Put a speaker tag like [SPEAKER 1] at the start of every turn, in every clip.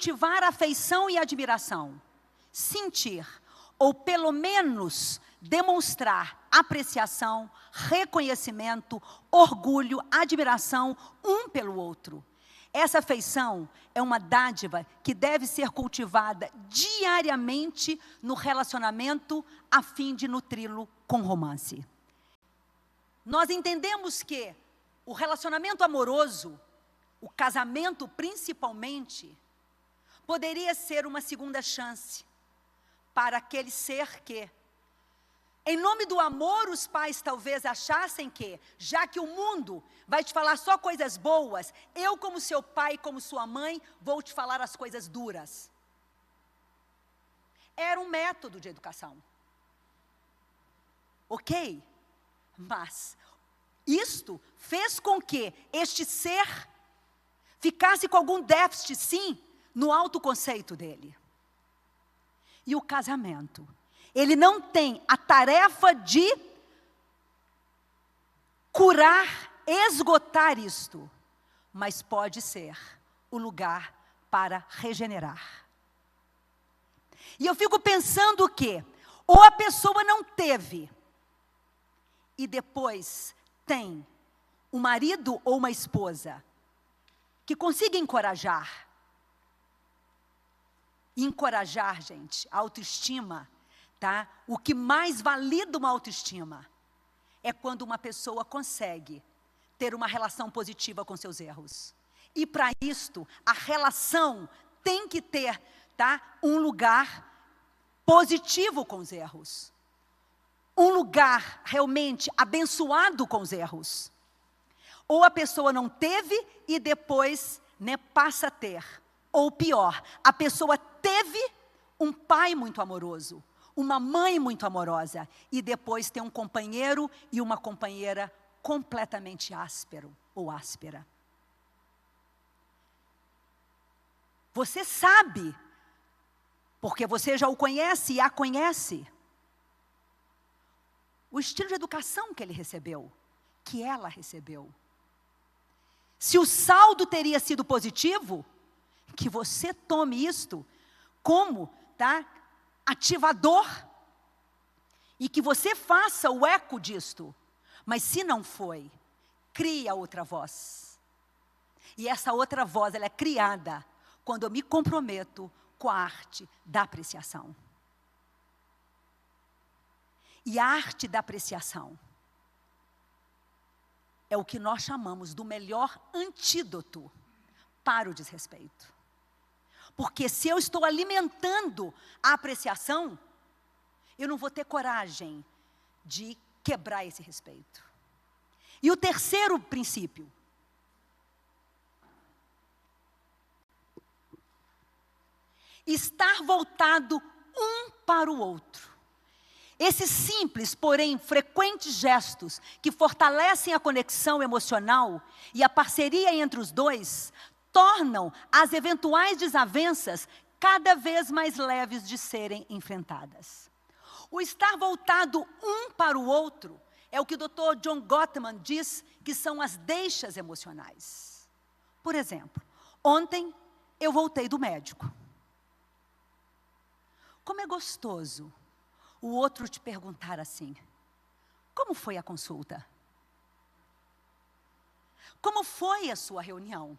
[SPEAKER 1] cultivar afeição e admiração, sentir, ou pelo menos demonstrar apreciação, reconhecimento, orgulho, admiração um pelo outro. Essa afeição é uma dádiva que deve ser cultivada diariamente no relacionamento a fim de nutri-lo com romance. Nós entendemos que o relacionamento amoroso, o casamento principalmente, poderia ser uma segunda chance para aquele ser que, em nome do amor, os pais talvez achassem que, já que o mundo vai te falar só coisas boas, eu, como seu pai, como sua mãe, vou te falar as coisas duras. Era um método de educação. Ok? Mas isto fez com que este ser ficasse com algum déficit, sim, no autoconceito dele e o casamento. Ele não tem a tarefa de curar, esgotar isto, mas pode ser o lugar para regenerar. E eu fico pensando que ou a pessoa não teve e depois tem um marido ou uma esposa que consiga encorajar encorajar, gente, a autoestima, tá? O que mais valida uma autoestima é quando uma pessoa consegue ter uma relação positiva com seus erros. E para isto, a relação tem que ter, tá? Um lugar positivo com os erros. Um lugar realmente abençoado com os erros. Ou a pessoa não teve e depois, né, passa a ter. Ou pior, a pessoa teve um pai muito amoroso, uma mãe muito amorosa, e depois tem um companheiro e uma companheira completamente áspero ou áspera. Você sabe, porque você já o conhece e a conhece, o estilo de educação que ele recebeu, que ela recebeu. Se o saldo teria sido positivo, que você tome isto como, tá? Ativador. E que você faça o eco disto. Mas se não foi, cria outra voz. E essa outra voz, ela é criada quando eu me comprometo com a arte da apreciação. E a arte da apreciação é o que nós chamamos do melhor antídoto para o desrespeito. Porque se eu estou alimentando a apreciação, eu não vou ter coragem de quebrar esse respeito. E o terceiro princípio. Estar voltado um para o outro. Esses simples, porém frequentes gestos que fortalecem a conexão emocional e a parceria entre os dois tornam as eventuais desavenças cada vez mais leves de serem enfrentadas. O estar voltado um para o outro é o que o Dr. John Gottman diz que são as deixas emocionais. Por exemplo, ontem eu voltei do médico. Como é gostoso o outro te perguntar assim: como foi a consulta? Como foi a sua reunião?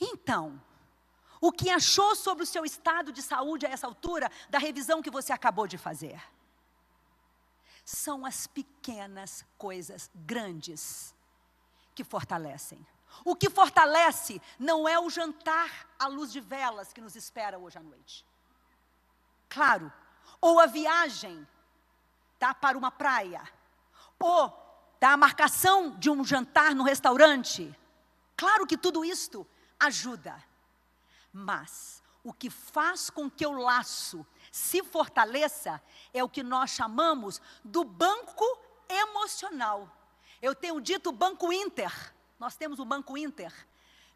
[SPEAKER 1] Então, o que achou sobre o seu estado de saúde a essa altura da revisão que você acabou de fazer? São as pequenas coisas grandes que fortalecem. O que fortalece não é o jantar à luz de velas que nos espera hoje à noite. Claro, ou a viagem tá, para uma praia, ou tá, a marcação de um jantar no restaurante. Claro que tudo isto ajuda. Mas o que faz com que o laço se fortaleça é o que nós chamamos do banco emocional. Eu tenho dito banco Inter. Nós temos o banco Inter,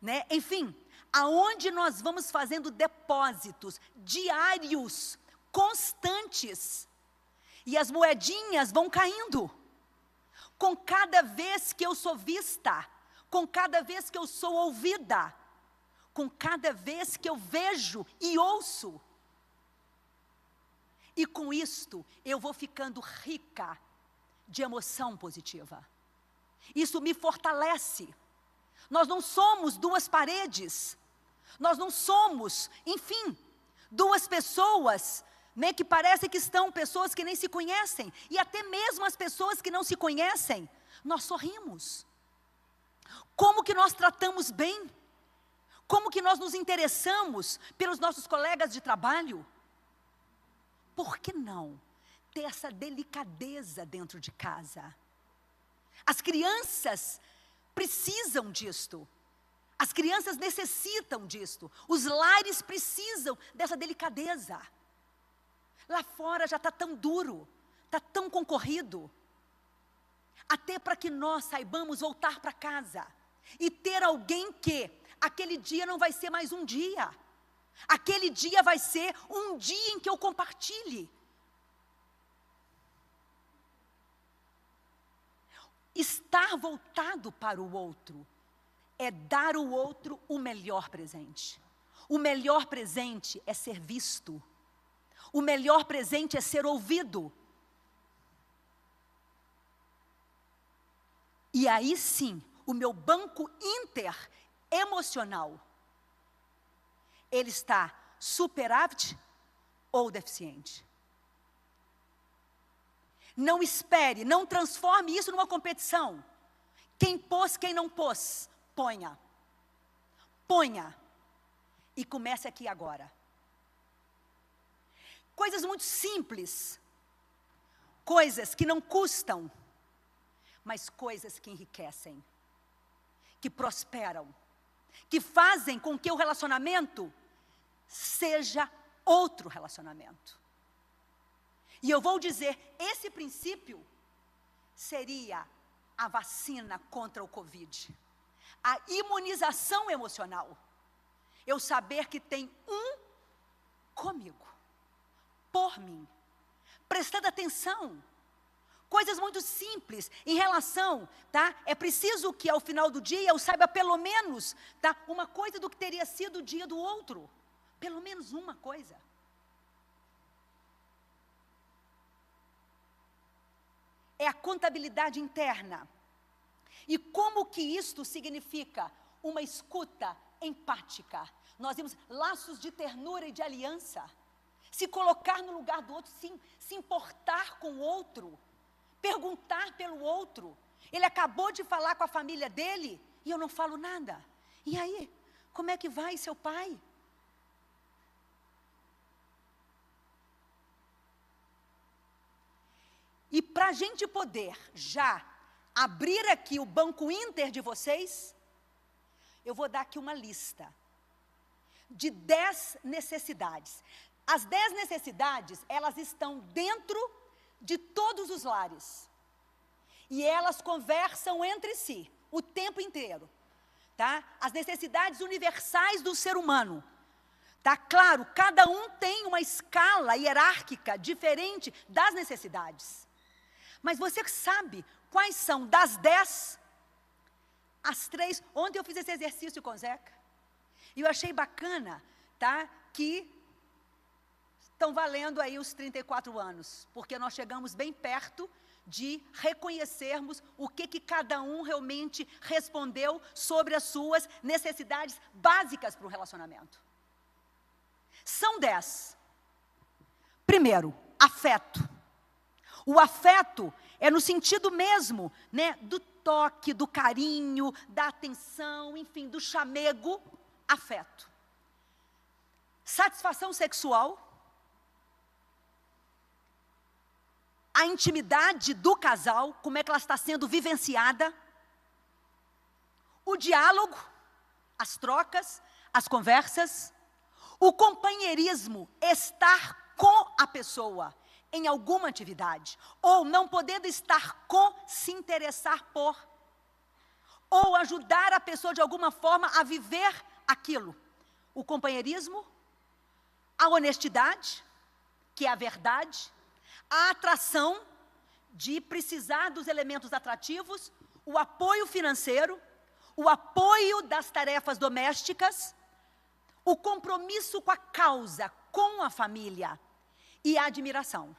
[SPEAKER 1] né? Enfim, aonde nós vamos fazendo depósitos diários, constantes. E as moedinhas vão caindo. Com cada vez que eu sou vista, com cada vez que eu sou ouvida, com cada vez que eu vejo e ouço. E com isto, eu vou ficando rica de emoção positiva. Isso me fortalece. Nós não somos duas paredes. Nós não somos, enfim, duas pessoas né, que parece que estão pessoas que nem se conhecem, e até mesmo as pessoas que não se conhecem, nós sorrimos. Como que nós tratamos bem? Como que nós nos interessamos pelos nossos colegas de trabalho? Por que não ter essa delicadeza dentro de casa? As crianças precisam disto. As crianças necessitam disto. Os lares precisam dessa delicadeza. Lá fora já está tão duro, está tão concorrido. Até para que nós saibamos voltar para casa e ter alguém que aquele dia não vai ser mais um dia. Aquele dia vai ser um dia em que eu compartilhe. Estar voltado para o outro é dar ao outro o melhor presente. O melhor presente é ser visto. O melhor presente é ser ouvido. E aí sim, o meu banco inter emocional, ele está superávit ou deficiente. Não espere, não transforme isso numa competição. Quem pôs, quem não pôs, ponha. Ponha. E comece aqui agora. Coisas muito simples. Coisas que não custam, mas coisas que enriquecem, que prosperam, que fazem com que o relacionamento seja outro relacionamento. E eu vou dizer, esse princípio seria a vacina contra o Covid, a imunização emocional. Eu saber que tem um comigo por mim. Prestando atenção. Coisas muito simples em relação, tá? É preciso que ao final do dia eu saiba pelo menos, tá? Uma coisa do que teria sido o dia do outro. Pelo menos uma coisa. É a contabilidade interna. E como que isto significa uma escuta empática? Nós vimos laços de ternura e de aliança se colocar no lugar do outro, se, se importar com o outro, perguntar pelo outro. Ele acabou de falar com a família dele e eu não falo nada. E aí, como é que vai seu pai? E para a gente poder já abrir aqui o banco Inter de vocês, eu vou dar aqui uma lista de dez necessidades. As dez necessidades, elas estão dentro de todos os lares. E elas conversam entre si o tempo inteiro. Tá? As necessidades universais do ser humano. Tá claro, cada um tem uma escala hierárquica diferente das necessidades. Mas você sabe quais são das dez, as três. Ontem eu fiz esse exercício com o Zeca. E eu achei bacana, tá? Que estão valendo aí os 34 anos, porque nós chegamos bem perto de reconhecermos o que, que cada um realmente respondeu sobre as suas necessidades básicas para o relacionamento. São dez. Primeiro, afeto. O afeto é no sentido mesmo, né, do toque, do carinho, da atenção, enfim, do chamego, afeto. Satisfação sexual, a intimidade do casal, como é que ela está sendo vivenciada, o diálogo, as trocas, as conversas, o companheirismo, estar com a pessoa em alguma atividade, ou não podendo estar com, se interessar por, ou ajudar a pessoa de alguma forma a viver aquilo. O companheirismo, a honestidade, que é a verdade, a atração de precisar dos elementos atrativos, o apoio financeiro, o apoio das tarefas domésticas, o compromisso com a causa, com a família e a admiração.